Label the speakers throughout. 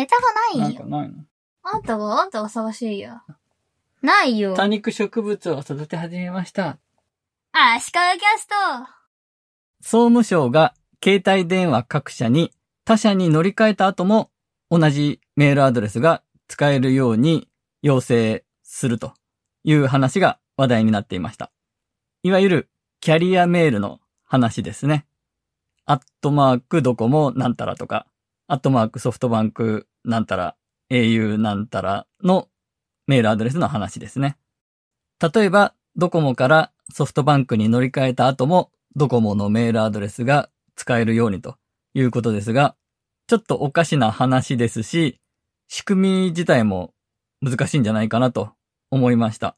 Speaker 1: ネタがないよ。
Speaker 2: なんかないの？
Speaker 1: あんたが、あんたが探しいよ。ないよ。
Speaker 2: 多肉植物を育て始めました。
Speaker 1: あ、シカキャスト
Speaker 2: 総務省が携帯電話各社に他社に乗り換えた後も同じメールアドレスが使えるように要請するという話が話題になっていました。いわゆるキャリアメールの話ですね。アットマークドコモなんたらとか、アットマークソフトバンクなんたら、au なんたらのメールアドレスの話ですね。例えば、ドコモからソフトバンクに乗り換えた後も、ドコモのメールアドレスが使えるようにということですが、ちょっとおかしな話ですし、仕組み自体も難しいんじゃないかなと思いました。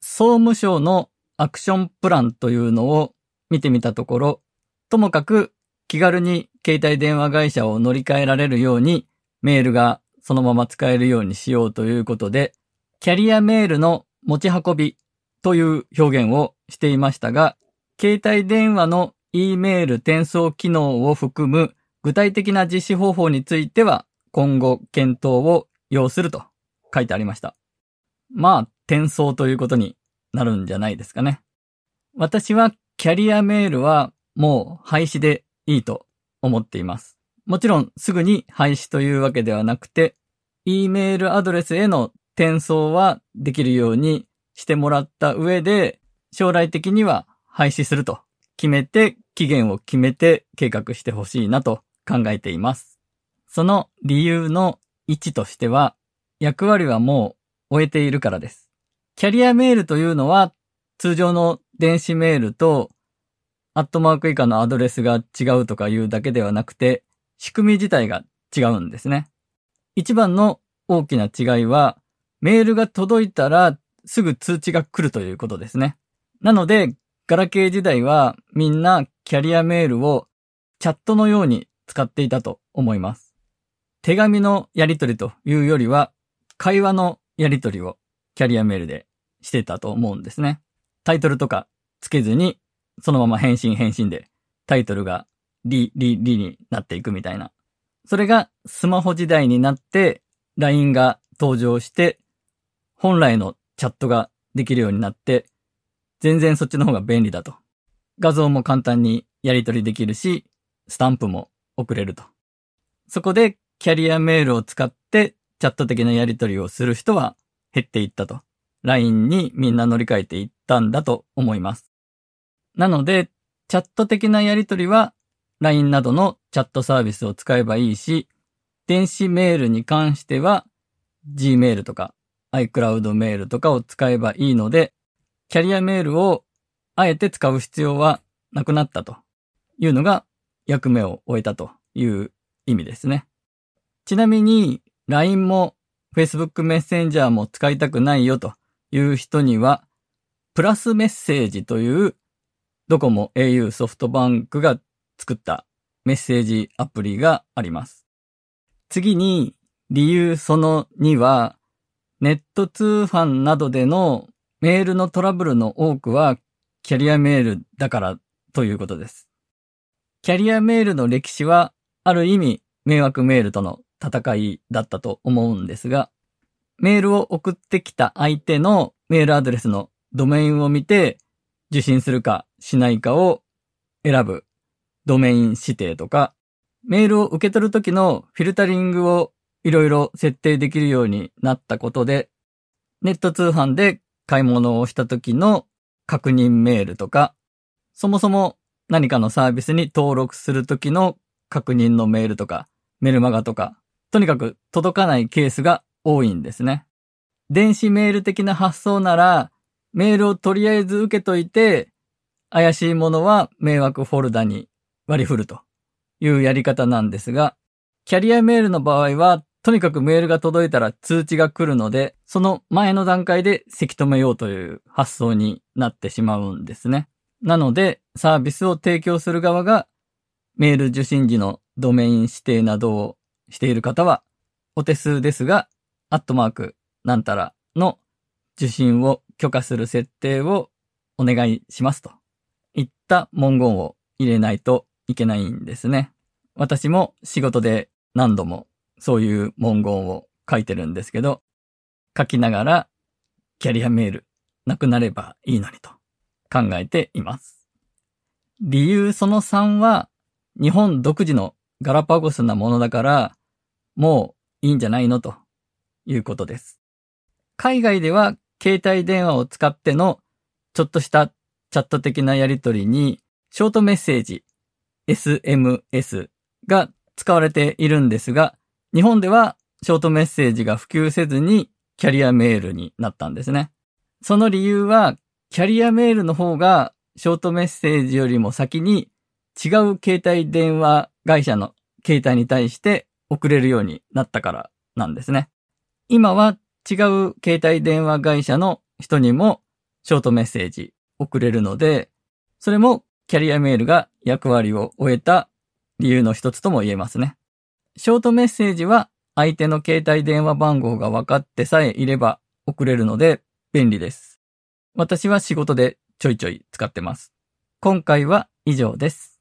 Speaker 2: 総務省のアクションプランというのを見てみたところ、ともかく気軽に携帯電話会社を乗り換えられるようにメールがそのまま使えるようにしようということで、キャリアメールの持ち運びという表現をしていましたが、携帯電話の E メール転送機能を含む具体的な実施方法については今後検討を要すると書いてありました。まあ、転送ということになるんじゃないですかね。私はキャリアメールはもう廃止でいいと思っています。もちろんすぐに廃止というわけではなくて、E メールアドレスへの転送はできるようにしてもらった上で、将来的には廃止すると決めて、期限を決めて計画してほしいなと考えています。その理由の1としては、役割はもう終えているからです。キャリアメールというのは、通常の電子メールと、アットマーク以下のアドレスが違うとかいうだけではなくて、仕組み自体が違うんですね。一番の大きな違いは、メールが届いたらすぐ通知が来るということですね。なので、ガラケー時代はみんなキャリアメールをチャットのように使っていたと思います。手紙のやり取りというよりは、会話のやり取りをキャリアメールでしてたと思うんですね。タイトルとかつけずに、そのまま返信返信でタイトルがリ、リ、リになっていくみたいな。それがスマホ時代になって LINE が登場して本来のチャットができるようになって全然そっちの方が便利だと。画像も簡単にやり取りできるし、スタンプも送れると。そこでキャリアメールを使ってチャット的なやり取りをする人は減っていったと。LINE にみんな乗り換えていったんだと思います。なので、チャット的なやり取りは LINE などのチャットサービスを使えばいいし、電子メールに関しては Gmail とか iCloud メールとかを使えばいいので、キャリアメールをあえて使う必要はなくなったというのが役目を終えたという意味ですね。ちなみに LINE も Facebook メッセンジャーも使いたくないよという人には、プラスメッセージというドコモ au ソフトバンクが作ったメッセージアプリがあります。次に理由その2は、ネット通販などでのメールのトラブルの多くはキャリアメールだからということです。キャリアメールの歴史はある意味迷惑メールとの戦いだったと思うんですが、メールを送ってきた相手のメールアドレスのドメインを見て受信するかしないかを選ぶドメイン指定とか、メールを受け取るときのフィルタリングをいろいろ設定できるようになったことで、ネット通販で買い物をしたときの確認メールとか、そもそも何かのサービスに登録するときの確認のメールとか、メルマガとか、とにかく届かないケースが多いんですね。電子メール的な発想なら、メールをとりあえず受けといて、怪しいものは迷惑フォルダに割り振るというやり方なんですが、キャリアメールの場合は、とにかくメールが届いたら通知が来るので、その前の段階でせき止めようという発想になってしまうんですね。なので、サービスを提供する側が、メール受信時のドメイン指定などをしている方は、お手数ですが、アットマークなんたらの受信を許可する設定をお願いしますといった文言を入れないといけないんですね。私も仕事で何度もそういう文言を書いてるんですけど、書きながら、キャリアメールなくなればいいのにと考えています。理由その3は、日本独自のガラパゴスなものだから、もういいんじゃないのということです。海外では携帯電話を使ってのちょっとしたチャット的なやり取りに、ショートメッセージ、SMS が使われているんですが、日本ではショートメッセージが普及せずにキャリアメールになったんですね。その理由は、キャリアメールの方がショートメッセージよりも先に違う携帯電話会社の携帯に対して送れるようになったからなんですね。今は違う携帯電話会社の人にもショートメッセージ送れるので、それもキャリアメールが役割を終えた理由の一つとも言えますね。ショートメッセージは相手の携帯電話番号が分かってさえいれば送れるので便利です。私は仕事でちょいちょい使ってます。今回は以上です。